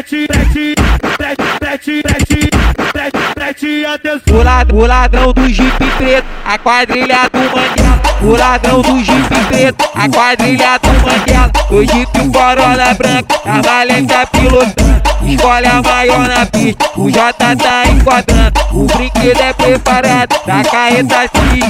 preste, preste, preste, preste, preste, preste, preste atenção. O, lad, o ladrão do jipe preto, a quadrilha do Mandela. O ladrão do jipe preto, a quadrilha do Mandela. O jipe Corolla branco, a valência pilotando. Escolhe a maior na pista, o J tá enquadrando. O brinquedo é preparado, da carreta sim.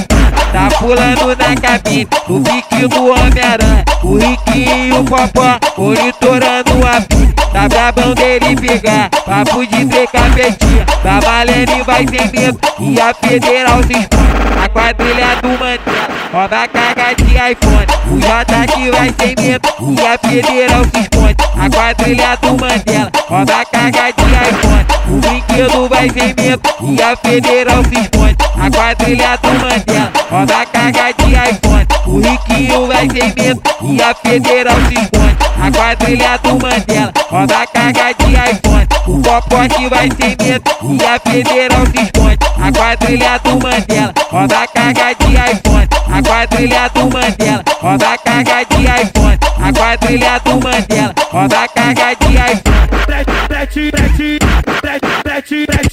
Tá pulando na cabine, o pique do Homem-Aranha. O Riquinho e o Popó, monitorando a pista. Tá brabão dele pegar, papo de ter capetinha. Da Valene vai sem medo, e a Federal se expõe. A quadrilha do Mandela, rouba carga de iPhone. O J que vai sem medo, e a Federal se expõe. A quadrilha do Mandela, rouba carga de iPhone. O brinquedo vai sem medo, e a Federal se expõe. A quadrilha do Mandela, rouba carga de iPhone. O Riquinho vai sem medo, e a Federal se expõe. A quadrilha do Mandela, rouba a carga de iPhone. O Popote vai sem medo, e a Federal se expõe. A quadrilha do Mandela, rouba a carga de iPhone. A quadrilha do Mandela, rouba a carga de iPhone. A quadrilha do Mandela, rouba a carga de iPhone. Preste, preste, preste, preste, preste,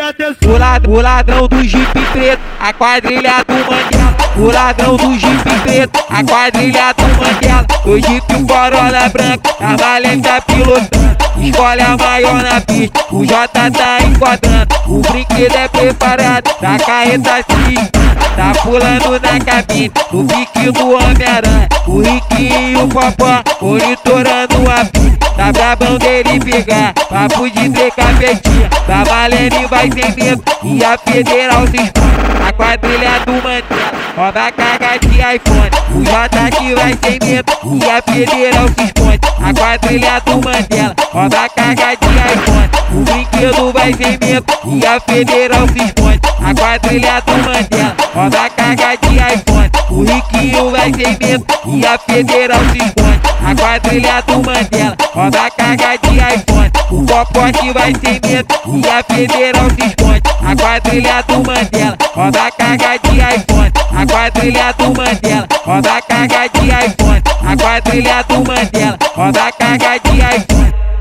atenção. O, lad, o ladrão do jipe preto, a quadrilha do Mandela. O ladrão do jipe preto, a quadrilha do Mandela. O jipe Corolla branco, a valência pilotando. Escolhe a maior na pista, o J tá enquadrando. O brinquedo é preparado, da carreta sim. Tá pulando na cabine, o pique do Homem-Aranha. O Riquinho e o Popó, monitorando a pista. Tá brabão dele pegar, papo de ter capetinha. Da Valene vai sem medo, e a Federal se expõe. A quadrilha do Mandela, rouba a carga de iPhone. O J que vai sem medo, e a Federal se expõe. A quadrilha do Mandela, rouba a carga de sem medo, e a Federal se expõe. A quadrilha do Mandela, rouba a carga de iPhone. O Riquinho sem medo, e a Federal se expõe. A quadrilha do Mandela, rouba a carga de iPhone. O Popote vai sem medo, e a Federal se expõe. A quadrilha do Mandela, rouba a carga de iPhone. A quadrilha do Mandela, rouba a carga de iPhone. A quadrilha do Mandela, rouba a carga de iPhone.